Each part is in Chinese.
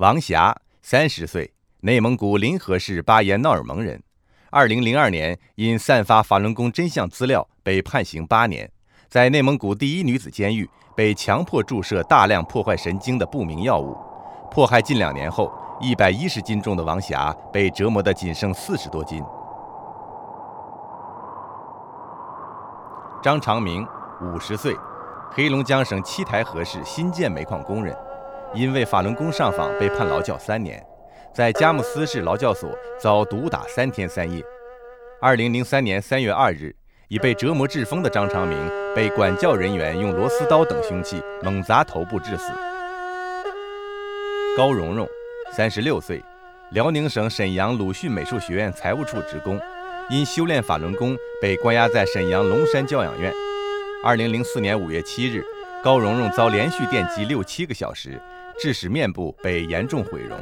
王霞，三十岁，内蒙古临河市巴彦淖尔盟人。二零零二年因散发法轮功真相资料被判刑八年，在内蒙古第一女子监狱被强迫注射大量破坏神经的不明药物。迫害近两年后，一百一十斤重的王霞被折磨得仅剩四十多斤。张长明，五十岁，黑龙江省七台河市新建煤矿工人，因为法轮功上访被判劳教三年，在佳木斯市劳教所遭毒打三天三夜。二零零三年三月二日，已被折磨致疯的张长明被管教人员用螺丝刀等凶器猛砸头部致死。高蓉蓉，三十六岁，辽宁省沈阳鲁迅美术学院财务处职工，因修炼法轮功被关押在沈阳龙山教养院。二零零四年五月七日，高蓉蓉遭连续电击六七个小时，致使面部被严重毁容。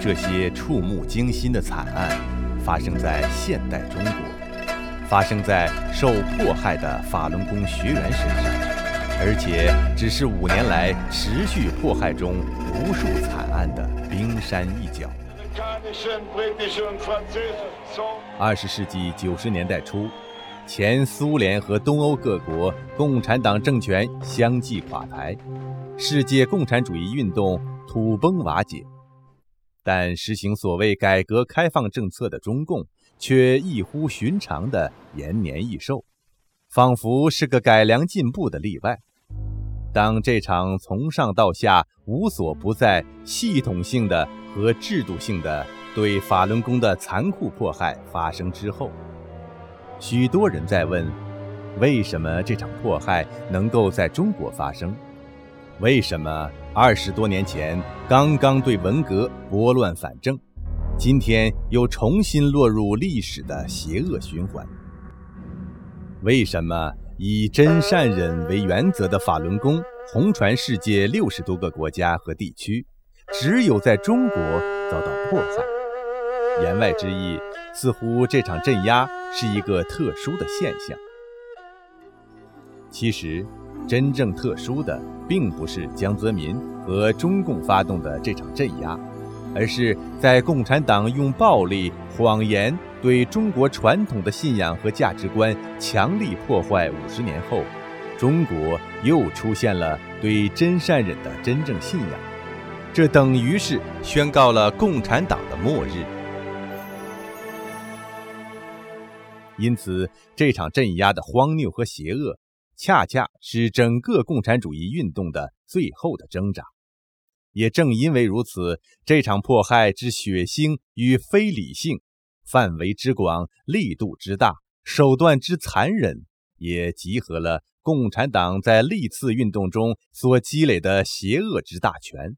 这些触目惊心的惨案，发生在现代中国。发生在受迫害的法轮功学员身上，而且只是五年来持续迫害中无数惨案的冰山一角。二十世纪九十年代初，前苏联和东欧各国共产党政权相继垮台，世界共产主义运动土崩瓦解，但实行所谓改革开放政策的中共。却异乎寻常的延年益寿，仿佛是个改良进步的例外。当这场从上到下无所不在、系统性的和制度性的对法轮功的残酷迫害发生之后，许多人在问：为什么这场迫害能够在中国发生？为什么二十多年前刚刚对文革拨乱反正？今天又重新落入历史的邪恶循环。为什么以真善忍为原则的法轮功红传世界六十多个国家和地区，只有在中国遭到迫害？言外之意，似乎这场镇压是一个特殊的现象。其实，真正特殊的并不是江泽民和中共发动的这场镇压。而是在共产党用暴力、谎言对中国传统的信仰和价值观强力破坏五十年后，中国又出现了对真善忍的真正信仰，这等于是宣告了共产党的末日。因此，这场镇压的荒谬和邪恶，恰恰是整个共产主义运动的最后的挣扎。也正因为如此，这场迫害之血腥与非理性，范围之广、力度之大、手段之残忍，也集合了共产党在历次运动中所积累的邪恶之大全。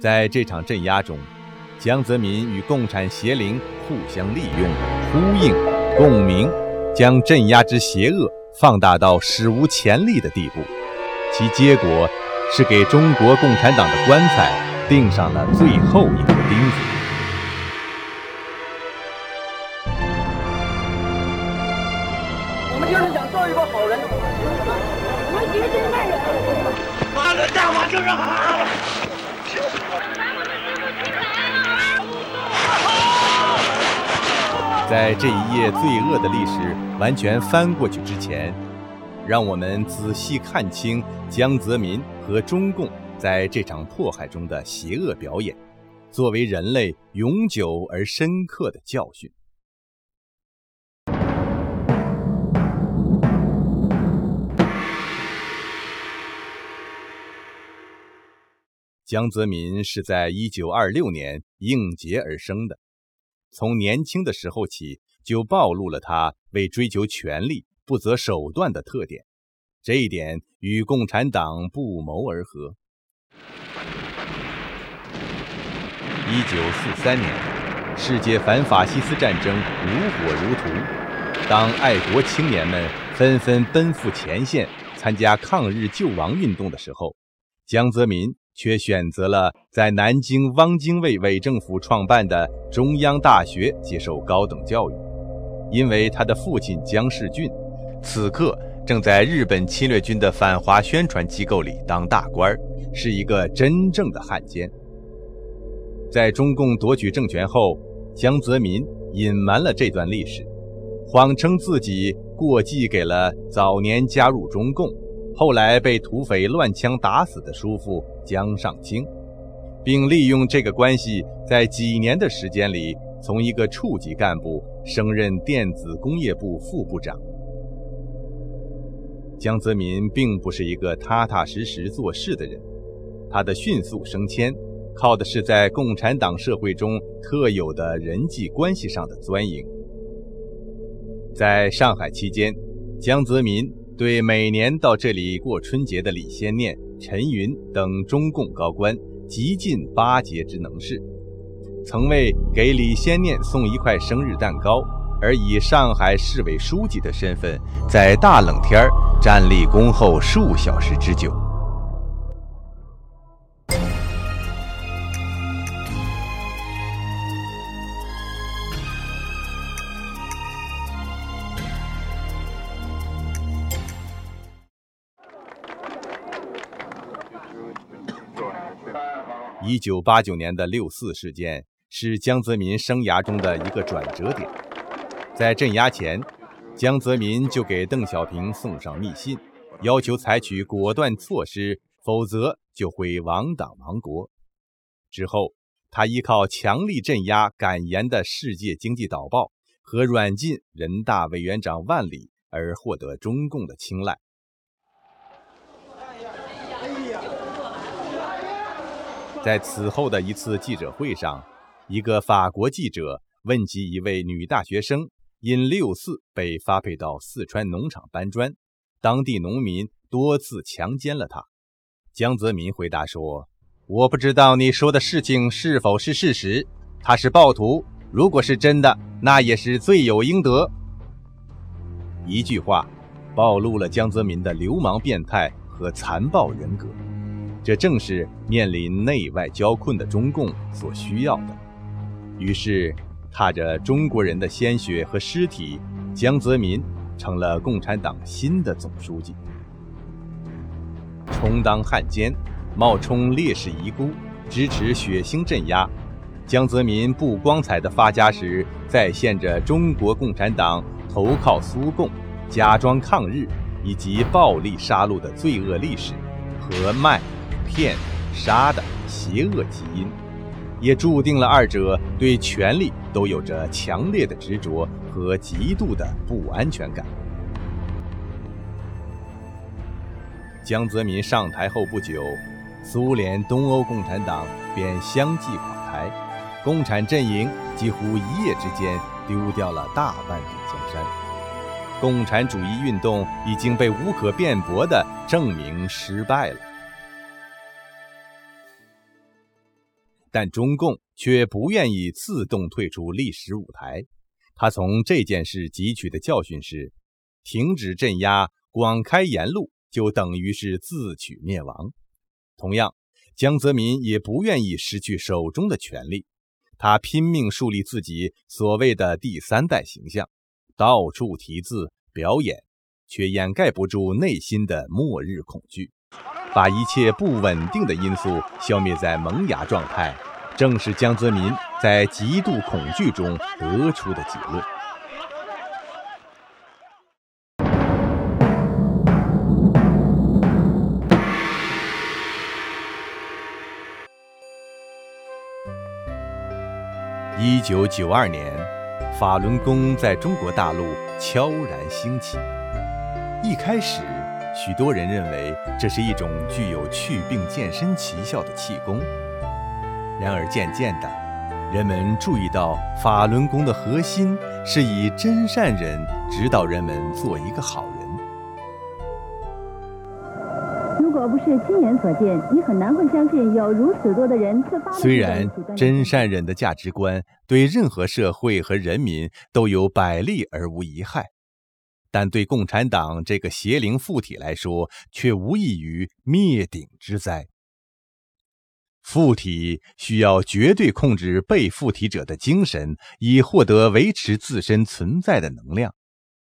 在这场镇压中，江泽民与共产邪灵互相利用、呼应、共鸣，将镇压之邪恶放大到史无前例的地步。其结果是给中国共产党的棺材钉上了最后一颗钉子。我们就是想做一个好在这一页罪恶的历史完全翻过去之前。让我们仔细看清江泽民和中共在这场迫害中的邪恶表演，作为人类永久而深刻的教训。江泽民是在1926年应劫而生的，从年轻的时候起就暴露了他为追求权力。不择手段的特点，这一点与共产党不谋而合。一九四三年，世界反法西斯战争如火如荼，当爱国青年们纷纷奔赴前线参加抗日救亡运动的时候，江泽民却选择了在南京汪精卫伪政府创办的中央大学接受高等教育。因为他的父亲江世俊，此刻正在日本侵略军的反华宣传机构里当大官，是一个真正的汉奸。在中共夺取政权后，江泽民隐瞒了这段历史，谎称自己过继给了早年加入中共，后来被土匪乱枪打死的叔父江上清，并利用这个关系，在几年的时间里，从一个处级干部升任电子工业部副部长。江泽民并不是一个踏踏实实做事的人，他的迅速升迁。靠的是在共产党社会中特有的人际关系上的钻营。在上海期间，江泽民对每年到这里过春节的李先念、陈云等中共高官极尽巴结之能事，曾为给李先念送一块生日蛋糕，而以上海市委书记的身份，在大冷天站立恭候数小时之久。一九八九年的六四事件是江泽民生涯中的一个转折点。在镇压前，江泽民就给邓小平送上密信，要求采取果断措施，否则就会亡党亡国。之后，他依靠强力镇压敢言的《世界经济导报》和软禁人大委员长万里而获得中共的青睐。在此后的一次记者会上，一个法国记者问及一位女大学生因六四被发配到四川农场搬砖，当地农民多次强奸了她。江泽民回答说：“我不知道你说的事情是否是事实。他是暴徒，如果是真的，那也是罪有应得。”一句话，暴露了江泽民的流氓变态和残暴人格。这正是面临内外交困的中共所需要的。于是，踏着中国人的鲜血和尸体，江泽民成了共产党新的总书记。充当汉奸，冒充烈士遗孤，支持血腥镇压。江泽民不光彩的发家史，再现着中国共产党投靠苏共、假装抗日以及暴力杀戮的罪恶历史和卖。骗、杀的邪恶基因，也注定了二者对权力都有着强烈的执着和极度的不安全感。江泽民上台后不久，苏联东欧共产党便相继垮台，共产阵营几乎一夜之间丢掉了大半壁江山，共产主义运动已经被无可辩驳地证明失败了。但中共却不愿意自动退出历史舞台。他从这件事汲取的教训是：停止镇压，广开言路，就等于是自取灭亡。同样，江泽民也不愿意失去手中的权力。他拼命树立自己所谓的第三代形象，到处题字表演，却掩盖不住内心的末日恐惧。把一切不稳定的因素消灭在萌芽状态，正是江泽民在极度恐惧中得出的结论。一九九二年，法轮功在中国大陆悄然兴起，一开始。许多人认为这是一种具有祛病健身奇效的气功，然而渐渐的，人们注意到法轮功的核心是以真善忍指导人们做一个好人。如果不是亲眼所见，你很难会相信有如此多的人自发。虽然真善忍的价值观对任何社会和人民都有百利而无一害。但对共产党这个邪灵附体来说，却无异于灭顶之灾。附体需要绝对控制被附体者的精神，以获得维持自身存在的能量。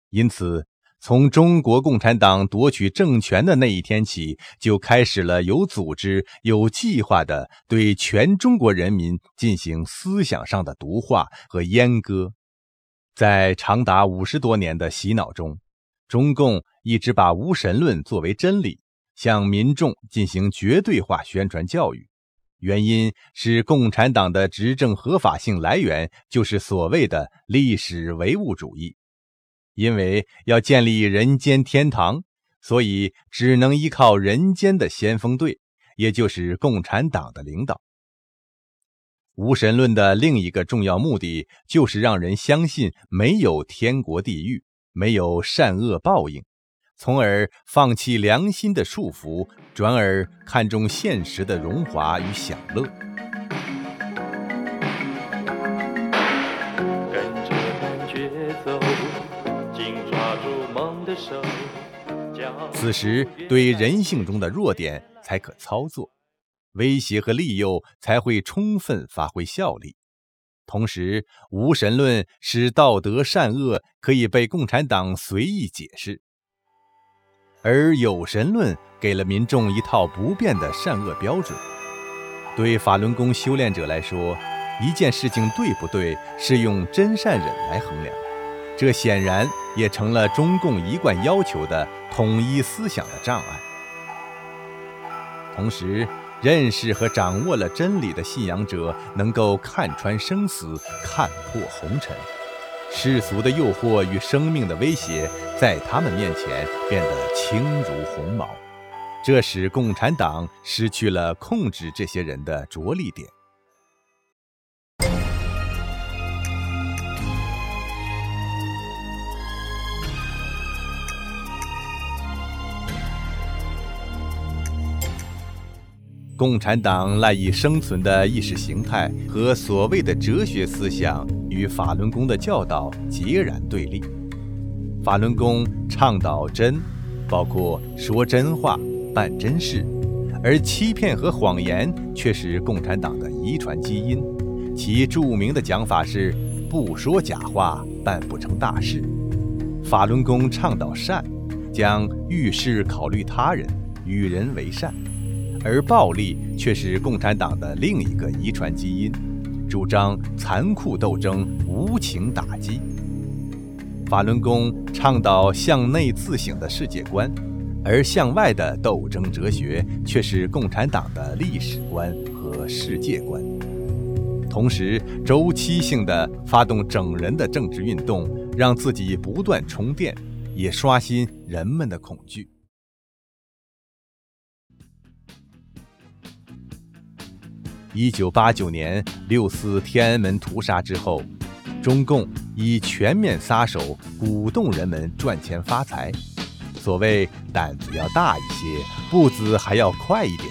因此，从中国共产党夺取政权的那一天起，就开始了有组织、有计划的对全中国人民进行思想上的毒化和阉割。在长达五十多年的洗脑中，中共一直把无神论作为真理，向民众进行绝对化宣传教育。原因是共产党的执政合法性来源就是所谓的历史唯物主义，因为要建立人间天堂，所以只能依靠人间的先锋队，也就是共产党的领导。无神论的另一个重要目的就是让人相信没有天国地狱，没有善恶报应。从而放弃良心的束缚，转而看重现实的荣华与享乐。跟着感觉走，紧抓住梦的手。此时，对人性中的弱点才可操作，威胁和利诱才会充分发挥效力。同时，无神论使道德善恶可以被共产党随意解释。而有神论给了民众一套不变的善恶标准。对法轮功修炼者来说，一件事情对不对，是用真善忍来衡量。这显然也成了中共一贯要求的统一思想的障碍。同时，认识和掌握了真理的信仰者，能够看穿生死，看破红尘。世俗的诱惑与生命的威胁，在他们面前变得轻如鸿毛，这使共产党失去了控制这些人的着力点。共产党赖以生存的意识形态和所谓的哲学思想，与法轮功的教导截然对立。法轮功倡导真，包括说真话、办真事，而欺骗和谎言却是共产党的遗传基因。其著名的讲法是：不说假话，办不成大事。法轮功倡导善，将遇事考虑他人，与人为善。而暴力却是共产党的另一个遗传基因，主张残酷斗争、无情打击。法轮功倡导向内自省的世界观，而向外的斗争哲学却是共产党的历史观和世界观。同时，周期性的发动整人的政治运动，让自己不断充电，也刷新人们的恐惧。一九八九年六四天安门屠杀之后，中共以全面撒手鼓动人们赚钱发财，所谓胆子要大一些，步子还要快一点，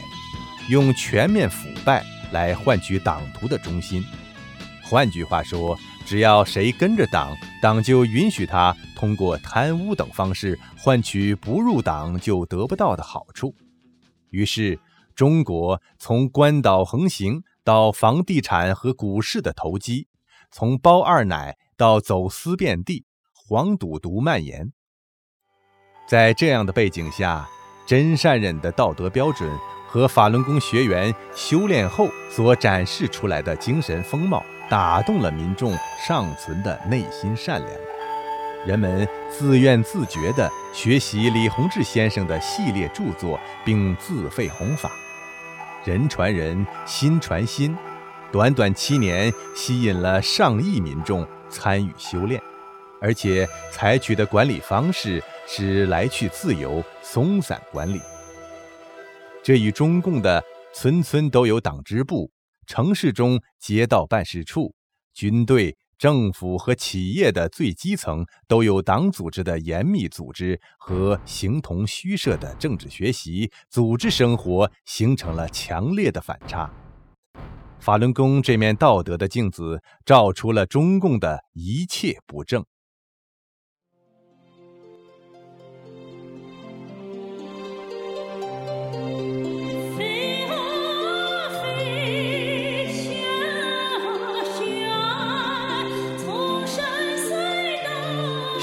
用全面腐败来换取党徒的忠心。换句话说，只要谁跟着党，党就允许他通过贪污等方式换取不入党就得不到的好处。于是。中国从官岛横行到房地产和股市的投机，从包二奶到走私遍地，黄赌毒蔓延。在这样的背景下，真善忍的道德标准和法轮功学员修炼后所展示出来的精神风貌，打动了民众尚存的内心善良。人们自愿自觉地学习李洪志先生的系列著作，并自费弘法。人传人，心传心，短短七年，吸引了上亿民众参与修炼，而且采取的管理方式是来去自由、松散管理。这与中共的村村都有党支部、城市中街道办事处、军队。政府和企业的最基层都有党组织的严密组织和形同虚设的政治学习组织生活，形成了强烈的反差。法轮功这面道德的镜子，照出了中共的一切不正。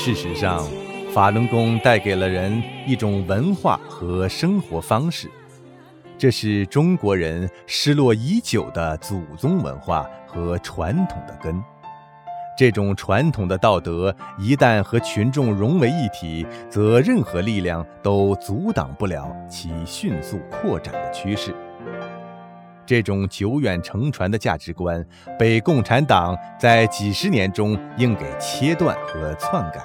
事实上，法轮功带给了人一种文化和生活方式，这是中国人失落已久的祖宗文化和传统的根。这种传统的道德一旦和群众融为一体，则任何力量都阻挡不了其迅速扩展的趋势。这种久远承传的价值观，被共产党在几十年中硬给切断和篡改。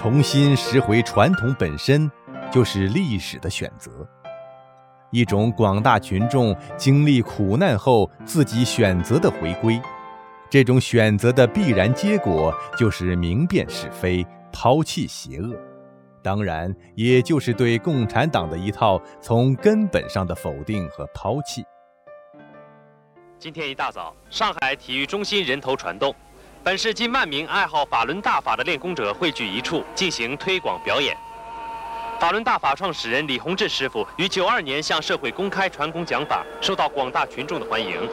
重新拾回传统本身，就是历史的选择，一种广大群众经历苦难后自己选择的回归。这种选择的必然结果，就是明辨是非，抛弃邪恶，当然，也就是对共产党的一套从根本上的否定和抛弃。今天一大早，上海体育中心人头攒动，本市近万名爱好法轮大法的练功者汇聚一处进行推广表演。法轮大法创始人李洪志师傅于九二年向社会公开传功讲法，受到广大群众的欢迎。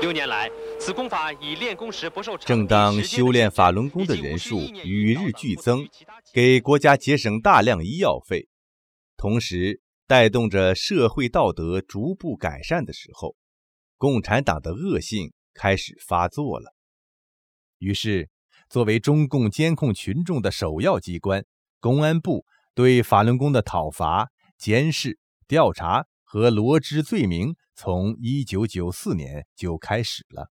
六年来，此功法以练功时不受正当修炼法轮功的人数与日俱增，给国家节省大量医药费，同时带动着社会道德逐步改善的时候，共产党的恶性开始发作了。于是，作为中共监控群众的首要机关，公安部对法轮功的讨伐、监视、调查和罗织罪名。从一九九四年就开始了。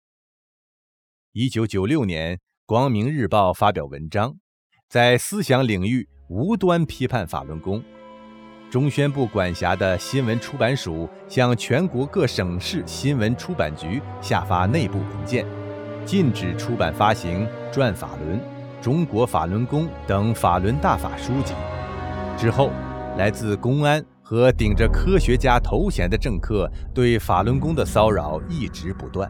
一九九六年，《光明日报》发表文章，在思想领域无端批判法轮功。中宣部管辖的新闻出版署向全国各省市新闻出版局下发内部文件，禁止出版发行《转法轮》《中国法轮功》等法轮大法书籍。之后，来自公安。和顶着科学家头衔的政客对法轮功的骚扰一直不断。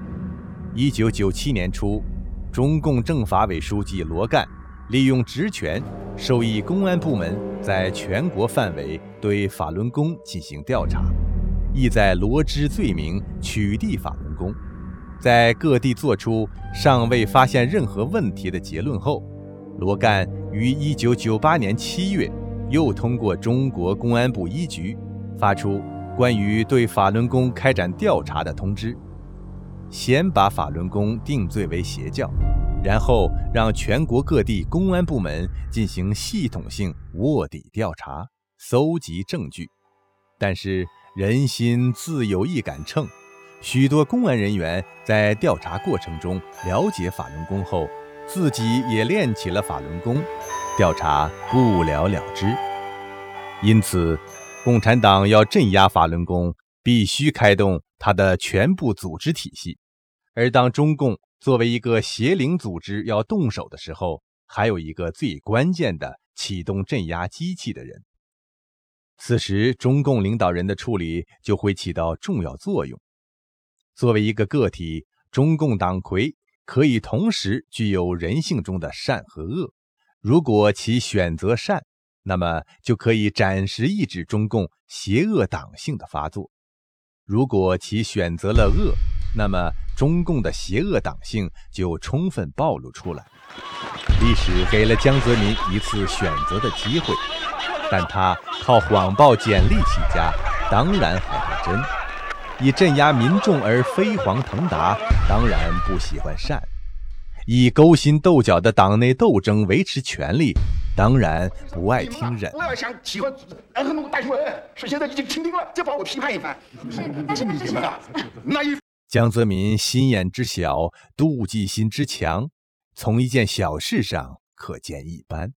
一九九七年初，中共政法委书记罗干利用职权，授意公安部门在全国范围对法轮功进行调查，意在罗织罪名，取缔法轮。在各地做出尚未发现任何问题的结论后，罗干于一九九八年七月。又通过中国公安部一局发出关于对法轮功开展调查的通知，先把法轮功定罪为邪教，然后让全国各地公安部门进行系统性卧底调查，搜集证据。但是人心自有一杆秤，许多公安人员在调查过程中了解法轮功后，自己也练起了法轮功。调查不了了之，因此，共产党要镇压法轮功，必须开动他的全部组织体系。而当中共作为一个邪灵组织要动手的时候，还有一个最关键的启动镇压机器的人。此时，中共领导人的处理就会起到重要作用。作为一个个体，中共党魁可以同时具有人性中的善和恶。如果其选择善，那么就可以暂时抑制中共邪恶党性的发作；如果其选择了恶，那么中共的邪恶党性就充分暴露出来。历史给了江泽民一次选择的机会，但他靠谎报简历起家，当然害怕真；以镇压民众而飞黄腾达，当然不喜欢善。以勾心斗角的党内斗争维持权力，当然不爱听忍。我要向机关安很多大学是现在已经听定了，再把我批判一番。是，但是是那一江泽民心眼之小，妒忌心之强，从一件小事上可见一斑。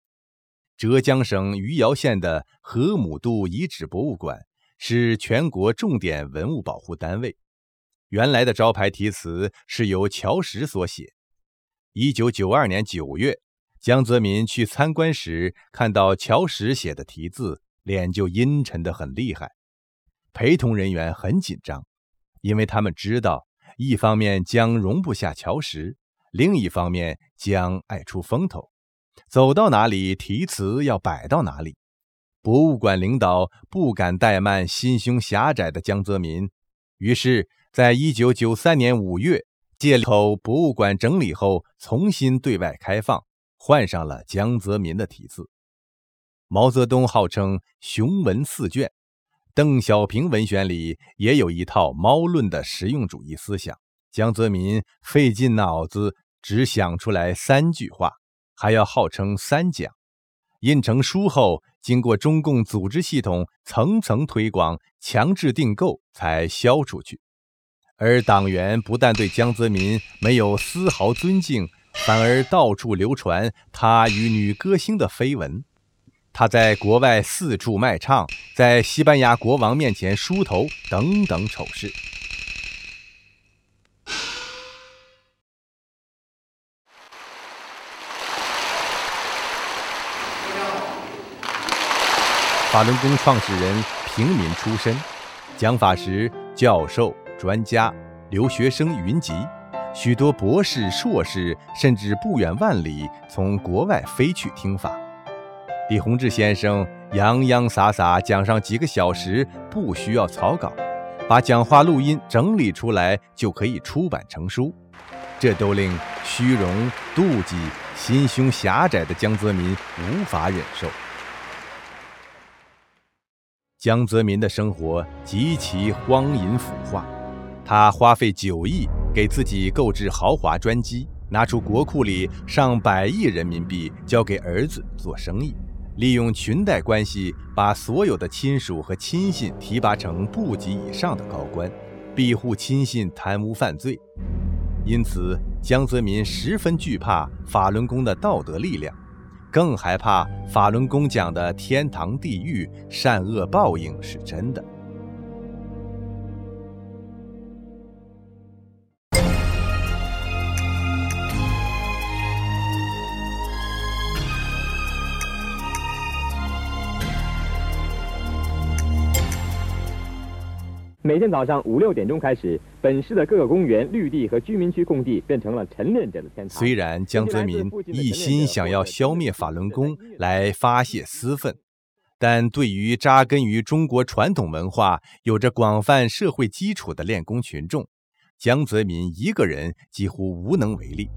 浙江省余姚县的河姆渡遗址博物馆是全国重点文物保护单位，原来的招牌题词是由乔石所写。一九九二年九月，江泽民去参观时，看到乔石写的题字，脸就阴沉得很厉害。陪同人员很紧张，因为他们知道，一方面将容不下乔石，另一方面将爱出风头，走到哪里题词要摆到哪里。博物馆领导不敢怠慢心胸狭窄的江泽民，于是，在一九九三年五月。借口博物馆整理后重新对外开放，换上了江泽民的题字。毛泽东号称雄文四卷，邓小平文选里也有一套猫论的实用主义思想。江泽民费尽脑子只想出来三句话，还要号称三讲。印成书后，经过中共组织系统层层推广、强制订购，才销出去。而党员不但对江泽民没有丝毫尊敬，反而到处流传他与女歌星的绯闻。他在国外四处卖唱，在西班牙国王面前梳头，等等丑事。法轮功创始人平民出身，讲法时教授、专家、留学生云集，许多博士、硕士甚至不远万里从国外飞去听法。李洪志先生洋洋洒洒讲上几个小时，不需要草稿，把讲话录音整理出来就可以出版成书，这都令虚荣、妒忌、心胸狭窄的江泽民无法忍受。江泽民的生活极其荒淫腐化，他花费九亿给自己购置豪华专机，拿出国库里上百亿人民币交给儿子做生意。利用裙带关系，把所有的亲属和亲信提拔成部级以上的高官，庇护亲信贪污犯罪。因此，江泽民十分惧怕法轮功的道德力量，更害怕法轮功讲的天堂地狱、善恶报应是真的。每天早上五六点钟开始，本市的各个公园、绿地和居民区空地变成了晨练者的天堂。虽然江泽民一心想要消灭法轮功来发泄私愤，但对于扎根于中国传统文化、有着广泛社会基础的练功群众，江泽民一个人几乎无能为力。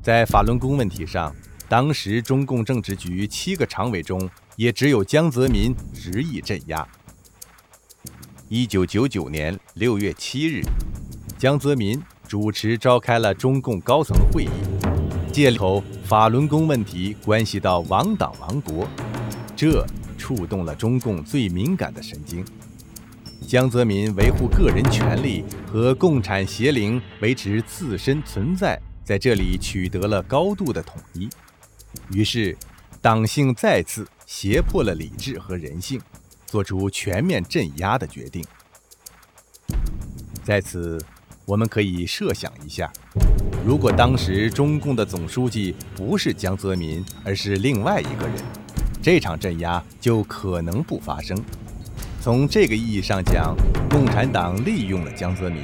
在法轮功问题上，当时中共政治局七个常委中，也只有江泽民执意镇压。一九九九年六月七日，江泽民主持召开了中共高层会议，借口法轮功问题关系到亡党亡国，这触动了中共最敏感的神经。江泽民维护个人权利和共产邪灵维持自身存在，在这里取得了高度的统一，于是党性再次胁迫了理智和人性。做出全面镇压的决定。在此，我们可以设想一下，如果当时中共的总书记不是江泽民，而是另外一个人，这场镇压就可能不发生。从这个意义上讲，共产党利用了江泽民。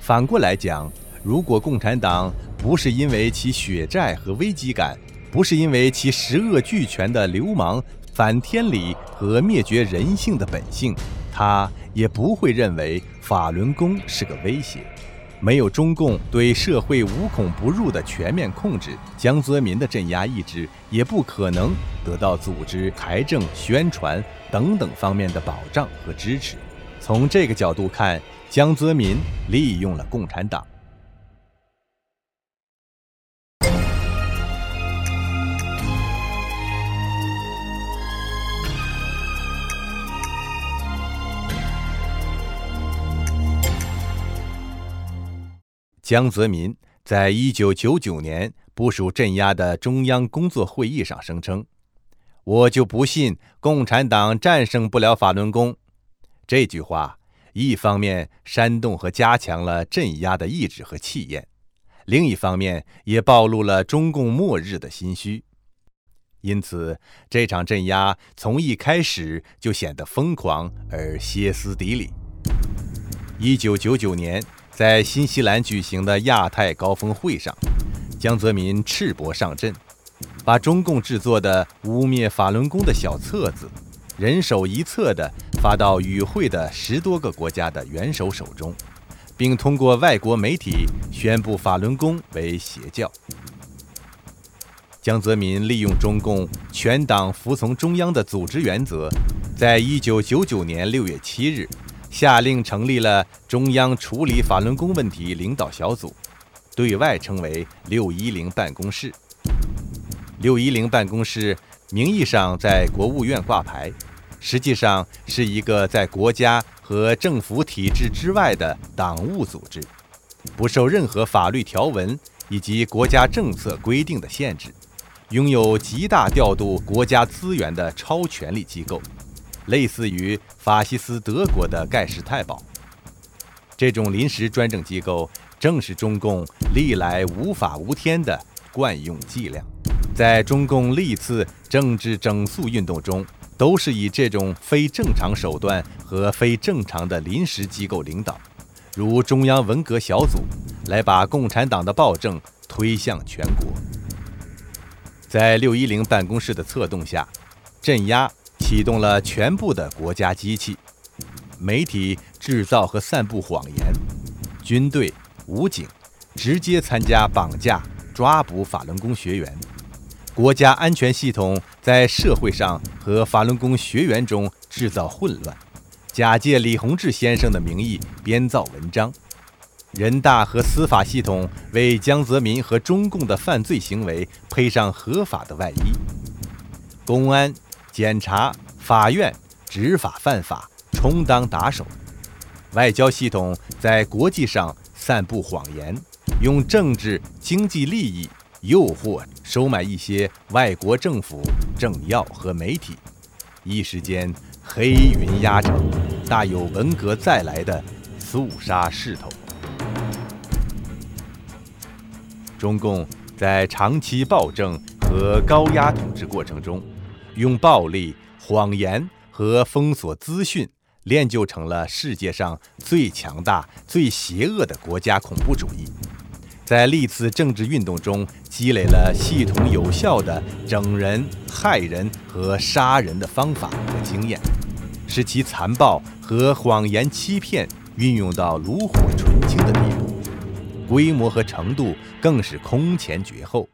反过来讲，如果共产党不是因为其血债和危机感，不是因为其十恶俱全的流氓。反天理和灭绝人性的本性，他也不会认为法轮功是个威胁。没有中共对社会无孔不入的全面控制，江泽民的镇压意志也不可能得到组织、财政、宣传等等方面的保障和支持。从这个角度看，江泽民利用了共产党。江泽民在一九九九年部署镇压的中央工作会议上声称：“我就不信共产党战胜不了法轮功。”这句话一方面煽动和加强了镇压的意志和气焰，另一方面也暴露了中共末日的心虚。因此，这场镇压从一开始就显得疯狂而歇斯底里。一九九九年。在新西兰举行的亚太高峰会上，江泽民赤膊上阵，把中共制作的污蔑法轮功的小册子，人手一册的发到与会的十多个国家的元首手中，并通过外国媒体宣布法轮功为邪教。江泽民利用中共全党服从中央的组织原则，在一九九九年六月七日，下令成立了中央处理法轮功问题领导小组，对外称为“六一零办公室”。六一零办公室名义上在国务院挂牌，实际上是一个在国家和政府体制之外的党务组织，不受任何法律条文以及国家政策规定的限制，拥有极大调度国家资源的超权力机构，类似于法西斯德国的盖世太保。这种临时专政机构正是中共历来无法无天的惯用伎俩。在中共历次政治整肃运动中，都是以这种非正常手段和非正常的临时机构领导，如中央文革小组，来把共产党的暴政推向全国。在六一零办公室的策动下，镇压启动了全部的国家机器，媒体制造和散布谎言，军队、武警直接参加绑架、抓捕法轮功学员。国家安全系统在社会上和法轮功学员中制造混乱，假借李洪志先生的名义编造文章。人大和司法系统为江泽民和中共的犯罪行为披上合法的外衣。公安、检察、法院执法犯法，充当打手。外交系统在国际上散布谎言，用政治经济利益。诱惑收买一些外国政府、政要和媒体，一时间黑云压城，大有文革再来的肃杀势头。中共在长期暴政和高压统治过程中，用暴力、谎言和封锁资讯，练就成了世界上最强大、最邪恶的国家恐怖主义。在历次政治运动中积累了系统有效的整人、害人和杀人的方法和经验，使其残暴和谎言欺骗运用到炉火纯青的地步，规模和程度更是空前绝后。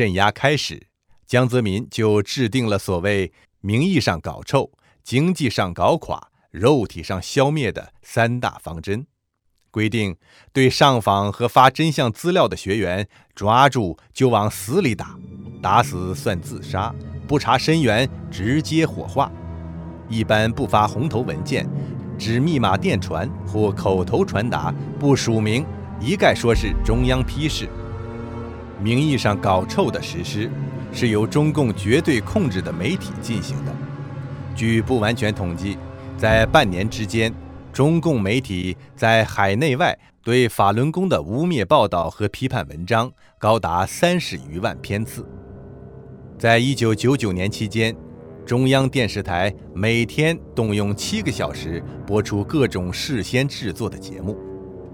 镇压开始，江泽民就制定了所谓“名义上搞臭，经济上搞垮，肉体上消灭”的三大方针，规定对上访和发真相资料的学员，抓住就往死里打，打死算自杀，不查身源直接火化。一般不发红头文件，只密码电传或口头传达，不署名，一概说是中央批示。名义上搞臭的实施，是由中共绝对控制的媒体进行的。据不完全统计，在半年之间，中共媒体在海内外对法轮功的污蔑报道和批判文章高达三十余万篇次。在一九九九年期间，中央电视台每天动用七个小时播出各种事先制作的节目。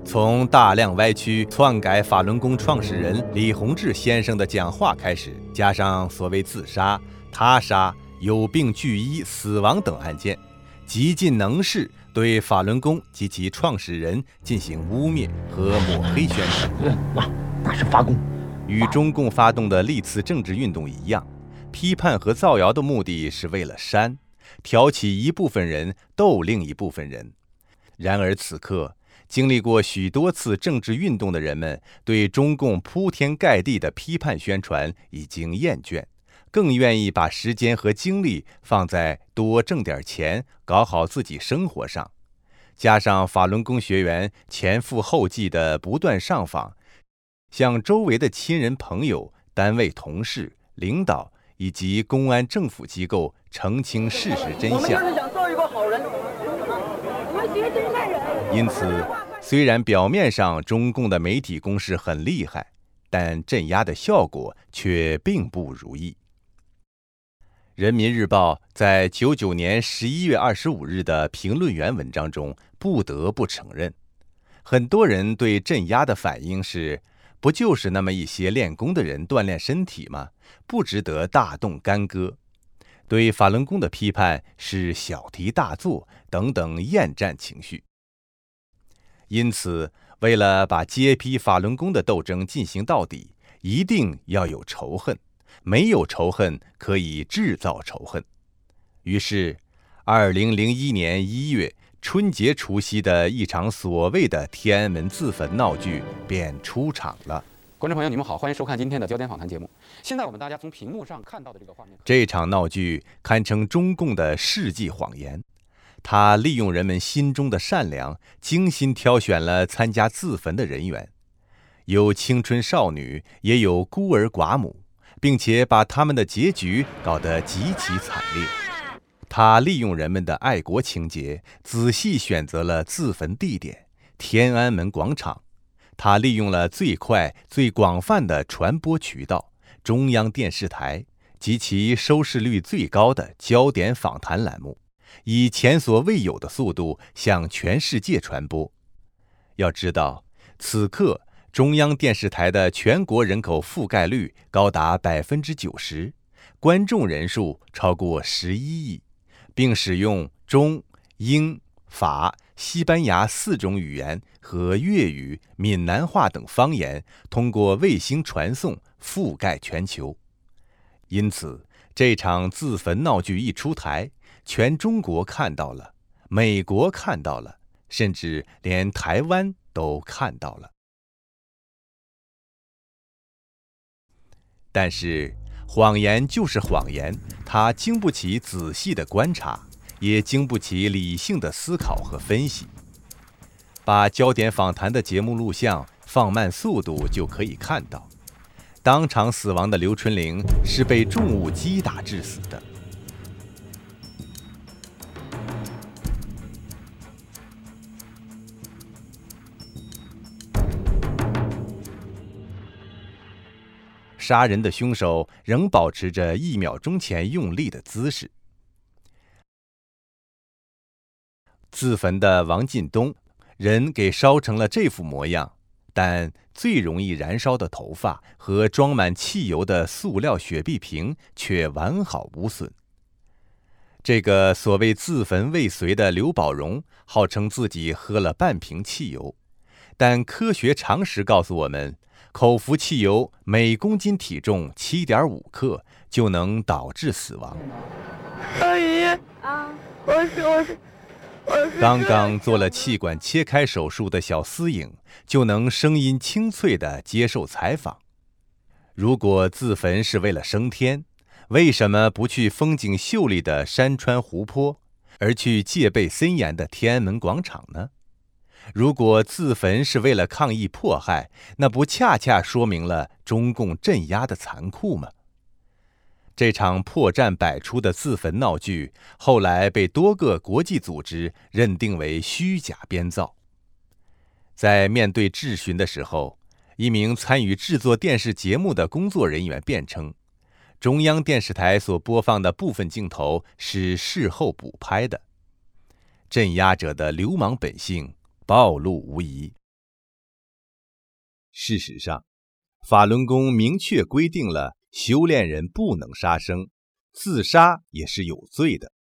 从大量歪曲、篡改法轮功创始人李洪志先生的讲话开始，加上所谓自杀、他杀、有病拒医、死亡等案件，极尽能事对法轮功及其创始人进行污蔑和抹黑宣传。那那是发功。与中共发动的历次政治运动一样，批判和造谣的目的是为了煽，挑起一部分人斗另一部分人。然而此刻。经历过许多次政治运动的人们，对中共铺天盖地的批判宣传已经厌倦，更愿意把时间和精力放在多挣点钱、搞好自己生活上。加上法轮功学员前赴后继的不断上访，向周围的亲人、朋友、单位同事、领导以及公安、政府机构澄清事实真相。我们就是想做一个好人，我们学真善人。因此，虽然表面上中共的媒体攻势很厉害，但镇压的效果却并不如意。人民日报在九九年十一月二十五日的评论员文章中，不得不承认，很多人对镇压的反应是：不就是那么一些练功的人锻炼身体吗？不值得大动干戈。对法轮功的批判是小题大做等等厌战情绪。因此，为了把揭批法轮功的斗争进行到底，一定要有仇恨，没有仇恨可以制造仇恨。于是，二零零一年一月春节除夕的一场所谓的天安门自焚闹剧便出场了。观众朋友，你们好，欢迎收看今天的焦点访谈节目。现在我们大家从屏幕上看到的这个画面，这场闹剧堪称中共的世纪谎言。他利用人们心中的善良，精心挑选了参加自焚的人员，有青春少女，也有孤儿寡母，并且把他们的结局搞得极其惨烈。他利用人们的爱国情节，仔细选择了自焚地点——天安门广场。他利用了最快、最广泛的传播渠道——中央电视台及其收视率最高的焦点访谈栏目，以前所未有的速度向全世界传播。要知道，此刻中央电视台的全国人口覆盖率高达百分之九十，观众人数超过十一亿，并使用中、英、法。西班牙四种语言和粤语、闽南话等方言通过卫星传送，覆盖全球。因此，这场自焚闹剧一出台，全中国看到了，美国看到了，甚至连台湾都看到了。但是，谎言就是谎言，它经不起仔细的观察。也经不起理性的思考和分析。把焦点访谈的节目录像放慢速度，就可以看到，当场死亡的刘春玲是被重物击打致死的。杀人的凶手仍保持着一秒钟前用力的姿势。自焚的王进东，人给烧成了这副模样，但最容易燃烧的头发和装满汽油的塑料雪碧瓶却完好无损。这个所谓自焚未遂的刘宝荣，号称自己喝了半瓶汽油，但科学常识告诉我们，口服汽油每公斤体重七点五克就能导致死亡。阿姨，啊，我是我是。刚刚做了气管切开手术的小思颖，就能声音清脆地接受采访。如果自焚是为了升天，为什么不去风景秀丽的山川湖泊，而去戒备森严的天安门广场呢？如果自焚是为了抗议迫害，那不恰恰说明了中共镇压的残酷吗？这场破绽百出的自焚闹剧，后来被多个国际组织认定为虚假编造。在面对质询的时候，一名参与制作电视节目的工作人员辩称，中央电视台所播放的部分镜头是事后补拍的。镇压者的流氓本性暴露无遗。事实上，法轮功明确规定了。修炼人不能杀生，自杀也是有罪的。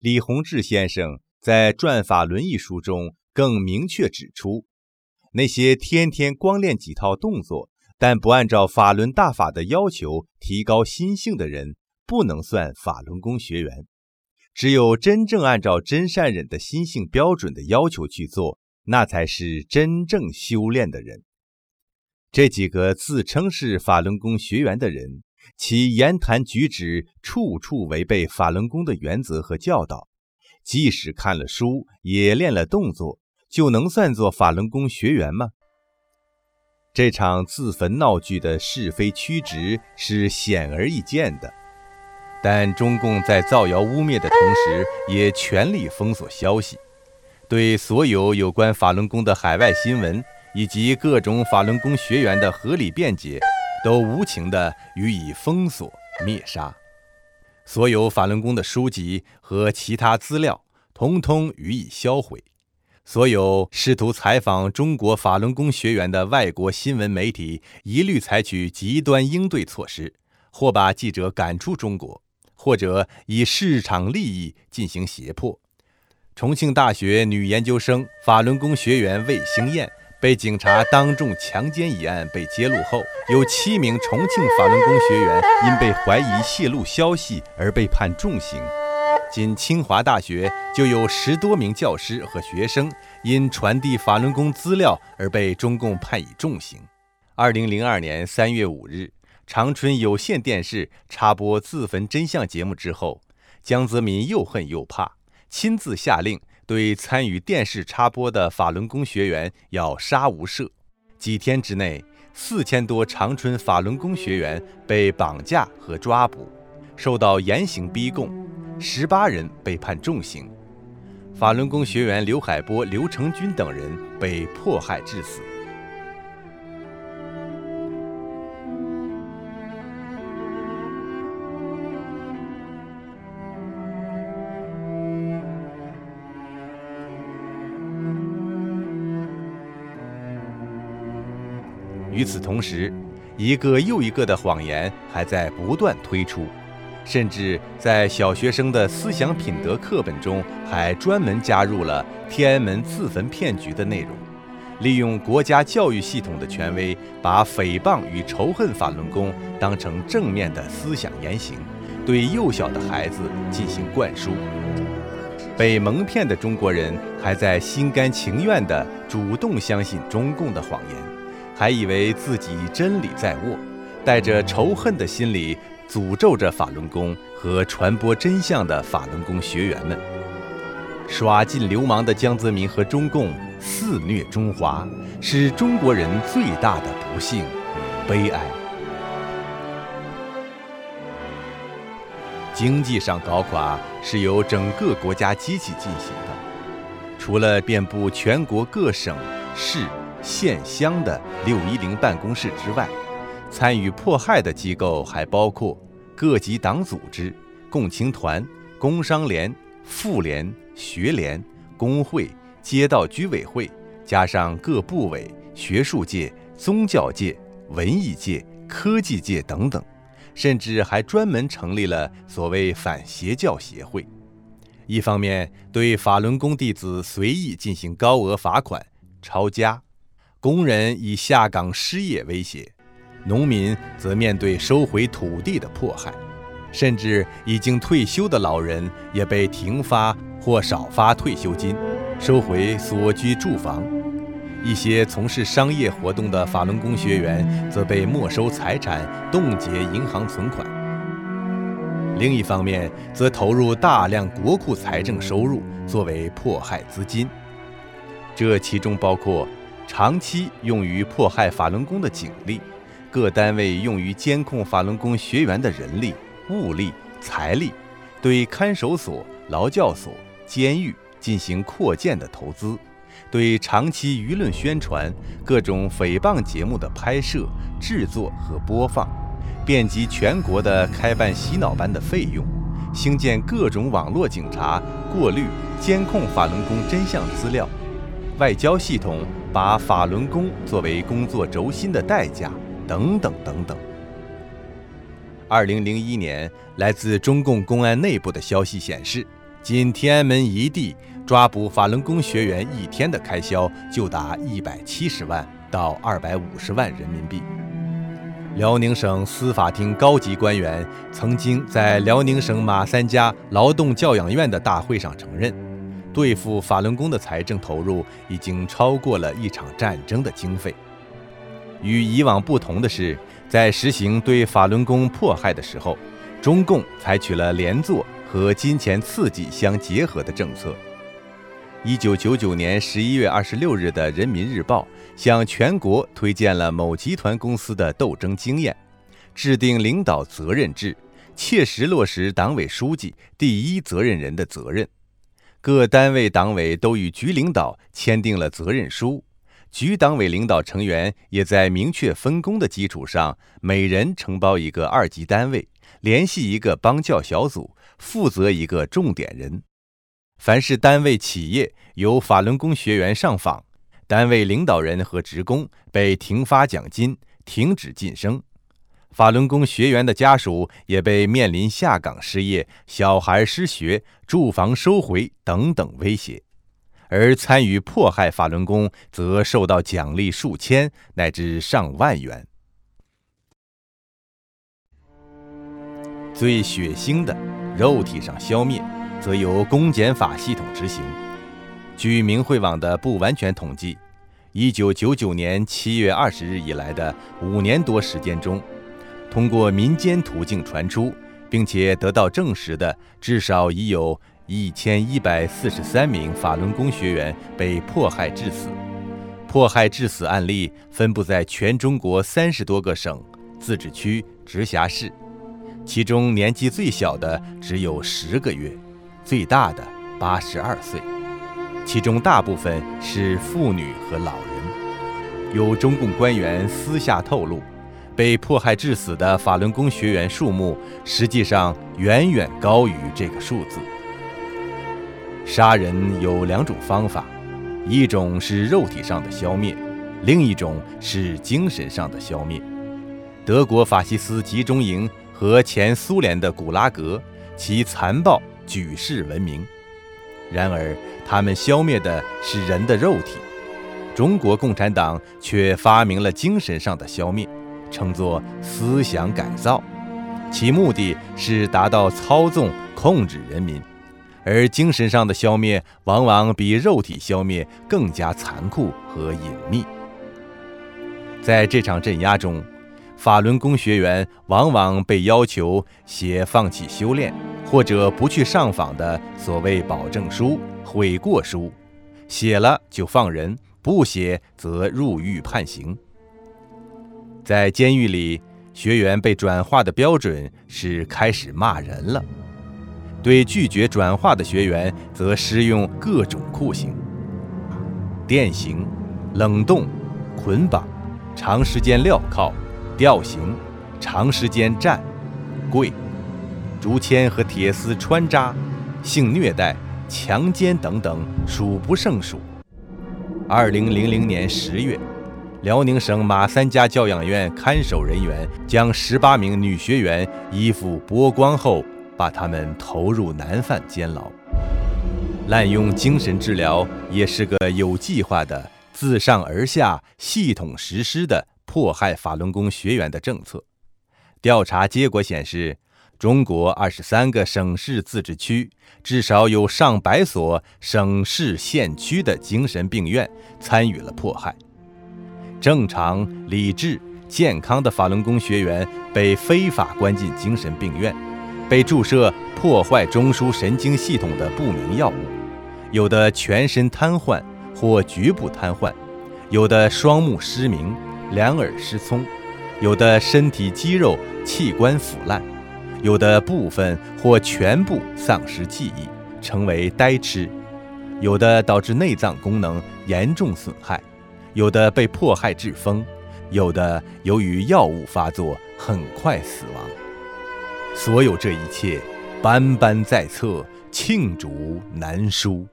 李洪志先生在《转法轮》一书中更明确指出，那些天天光练几套动作，但不按照法轮大法的要求提高心性的人，不能算法轮功学员。只有真正按照真善忍的心性标准的要求去做，那才是真正修炼的人。这几个自称是法轮功学员的人，其言谈举止处处违背法轮功的原则和教导。即使看了书，也练了动作，就能算作法轮功学员吗？这场自焚闹剧的是非曲直是显而易见的，但中共在造谣污蔑的同时，也全力封锁消息，对所有有关法轮功的海外新闻。以及各种法轮功学员的合理辩解，都无情地予以封锁灭杀；所有法轮功的书籍和其他资料，通通予以销毁；所有试图采访中国法轮功学员的外国新闻媒体，一律采取极端应对措施，或把记者赶出中国，或者以市场利益进行胁迫。重庆大学女研究生、法轮功学员魏兴燕被警察当众强奸一案被揭露后，有七名重庆法轮功学员因被怀疑泄露消息而被判重刑。仅清华大学就有十多名教师和学生因传递法轮功资料而被中共判以重刑。二零零二年三月五日，长春有线电视插播自焚真相节目之后，江泽民又恨又怕。亲自下令对参与电视插播的法轮功学员要杀无赦。几天之内，四千多长春法轮功学员被绑架和抓捕，受到严刑逼供，十八人被判重刑。法轮功学员刘海波、刘成军等人被迫害致死。与此同时，一个又一个的谎言还在不断推出，甚至在小学生的思想品德课本中还专门加入了天安门自焚骗局的内容，利用国家教育系统的权威，把诽谤与仇恨法轮功当成正面的思想言行，对幼小的孩子进行灌输。被蒙骗的中国人还在心甘情愿地主动相信中共的谎言。还以为自己真理在握，带着仇恨的心理诅咒着法轮功和传播真相的法轮功学员们。耍尽流氓的江泽民和中共肆虐中华，是中国人最大的不幸与悲哀。经济上搞垮是由整个国家机器进行的，除了遍布全国各省市。县乡的六一零办公室之外，参与迫害的机构还包括各级党组织、共青团、工商联、妇联、学联、工会、街道居委会，加上各部委、学术界、宗教界、文艺界、科技界等等，甚至还专门成立了所谓反邪教协会。一方面对法轮功弟子随意进行高额罚款、抄家。工人以下岗失业威胁，农民则面对收回土地的迫害，甚至已经退休的老人也被停发或少发退休金，收回所居住房。一些从事商业活动的法轮功学员则被没收财产、冻结银行存款。另一方面，则投入大量国库财政收入作为迫害资金，这其中包括。长期用于迫害法轮功的警力，各单位用于监控法轮功学员的人力、物力、财力，对看守所、劳教所、监狱进行扩建的投资，对长期舆论宣传、各种诽谤节目的拍摄、制作和播放，遍及全国的开办洗脑班的费用，兴建各种网络警察，过滤、监控法轮功真相资料。外交系统把法轮功作为工作轴心的代价，等等等等。二零零一年，来自中共公安内部的消息显示，仅天安门一地抓捕法轮功学员一天的开销就达一百七十万到二百五十万人民币。辽宁省司法厅高级官员曾经在辽宁省马三家劳动教养院的大会上承认。对付法轮功的财政投入已经超过了一场战争的经费。与以往不同的是，在实行对法轮功迫害的时候，中共采取了连坐和金钱刺激相结合的政策。一九九九年十一月二十六日的《人民日报》向全国推荐了某集团公司的斗争经验，制定领导责任制，切实落实党委书记第一责任人的责任。各单位党委都与局领导签订了责任书，局党委领导成员也在明确分工的基础上，每人承包一个二级单位，联系一个帮教小组，负责一个重点人。凡是单位企业有法轮功学员上访，单位领导人和职工被停发奖金、停止晋升。法轮功学员的家属也被面临下岗失业、小孩失学、住房收回等等威胁，而参与迫害法轮功则受到奖励数千乃至上万元。最血腥的，肉体上消灭，则由公检法系统执行。据明慧网的不完全统计，一九九九年七月二十日以来的五年多时间中，通过民间途径传出并且得到证实的，至少已有一千一百四十三名法轮功学员被迫害致死。迫害致死案例分布在全中国三十多个省、自治区、直辖市。其中年纪最小的只有十个月，最大的八十二岁，其中大部分是妇女和老人。有中共官员私下透露，被迫害致死的法轮功学员数目实际上远远高于这个数字。杀人有两种方法，一种是肉体上的消灭，另一种是精神上的消灭。德国法西斯集中营。和前苏联的古拉格，其残暴举世闻名。然而，他们消灭的是人的肉体，中国共产党却发明了精神上的消灭，称作思想改造，其目的是达到操纵控制人民。而精神上的消灭，往往比肉体消灭更加残酷和隐秘。在这场镇压中。法轮功学员往往被要求写放弃修炼或者不去上访的所谓保证书、悔过书，写了就放人，不写则入狱判刑。在监狱里，学员被转化的标准是开始骂人了；对拒绝转化的学员，则施用各种酷刑：电刑、冷冻、捆绑、长时间镣铐。吊刑、长时间站、跪、竹签和铁丝穿扎、性虐待、强奸等等，数不胜数。二零零零年十月，辽宁省马三家教养院看守人员将十八名女学员衣服剥光后，把她们投入南犯监牢。滥用精神治疗也是个有计划的、自上而下系统实施的。迫害法轮功学员的政策，调查结果显示，中国二十三个省市自治区至少有上百所省市县区的精神病院参与了迫害。正常、理智、健康的法轮功学员被非法关进精神病院，被注射破坏中枢神经系统的不明药物，有的全身瘫痪或局部瘫痪，有的双目失明。两耳失聪，有的身体肌肉器官腐烂，有的部分或全部丧失记忆，成为呆痴；有的导致内脏功能严重损害，有的被迫害致疯，有的由于药物发作很快死亡。所有这一切，斑斑在侧，罄竹难书。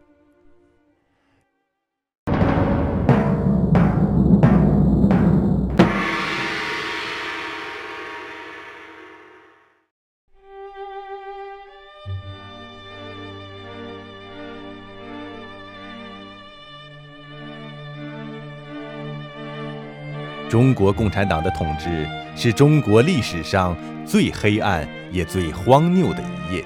中国共产党的统治是中国历史上最黑暗也最荒谬的一页，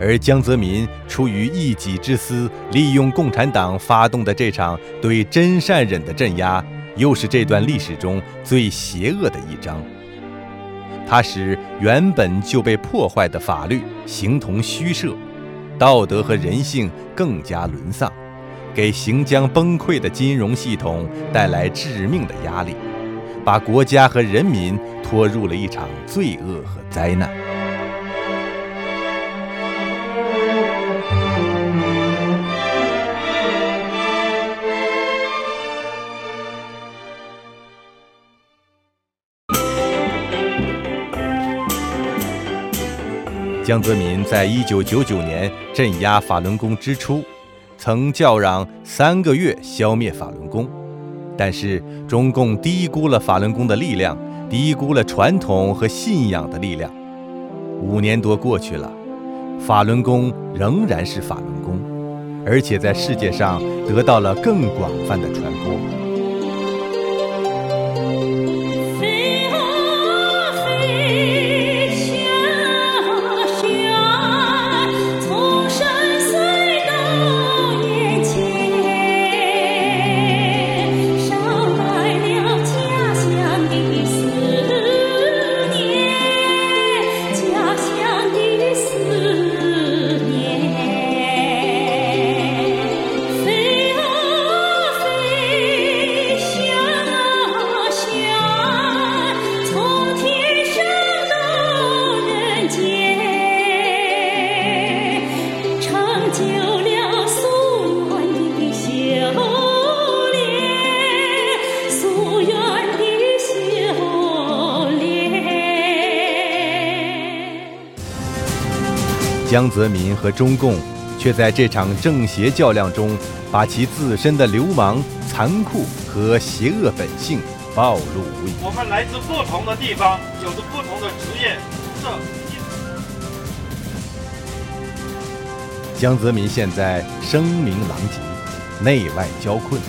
而江泽民出于一己之私，利用共产党发动的这场对真善忍的镇压，又是这段历史中最邪恶的一章。它使原本就被破坏的法律形同虚设，道德和人性更加沦丧。给行将崩溃的金融系统带来致命的压力，把国家和人民拖入了一场罪恶和灾难。江泽民在一九九九年镇压法轮功之初。曾叫嚷三个月消灭法轮功，但是中共低估了法轮功的力量，低估了传统和信仰的力量。五年多过去了，法轮功仍然是法轮功，而且在世界上得到了更广泛的传播。江泽民和中共却在这场正邪较量中，把其自身的流氓、残酷和邪恶本性暴露无遗。我们来自不同的地方，有着不同的职业，这江泽民现在声名狼藉，内外交困，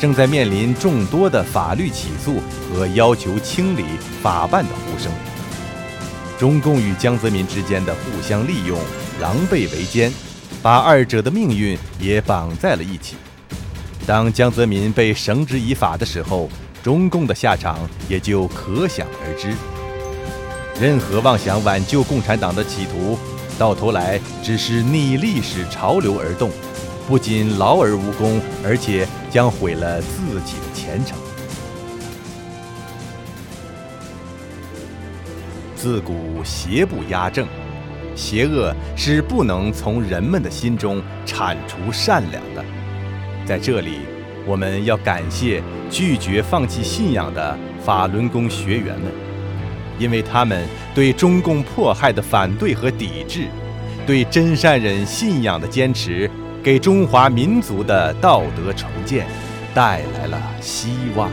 正在面临众多的法律起诉和要求清理法办的呼声。中共与江泽民之间的互相利用、狼狈为奸，把二者的命运也绑在了一起。当江泽民被绳之以法的时候，中共的下场也就可想而知。任何妄想挽救共产党的企图，到头来只是逆历史潮流而动，不仅劳而无功，而且将毁了自己的前程。自古邪不压正，邪恶是不能从人们的心中铲除善良的。在这里，我们要感谢拒绝放弃信仰的法轮功学员们，因为他们对中共迫害的反对和抵制，对真善忍信仰的坚持，给中华民族的道德重建带来了希望。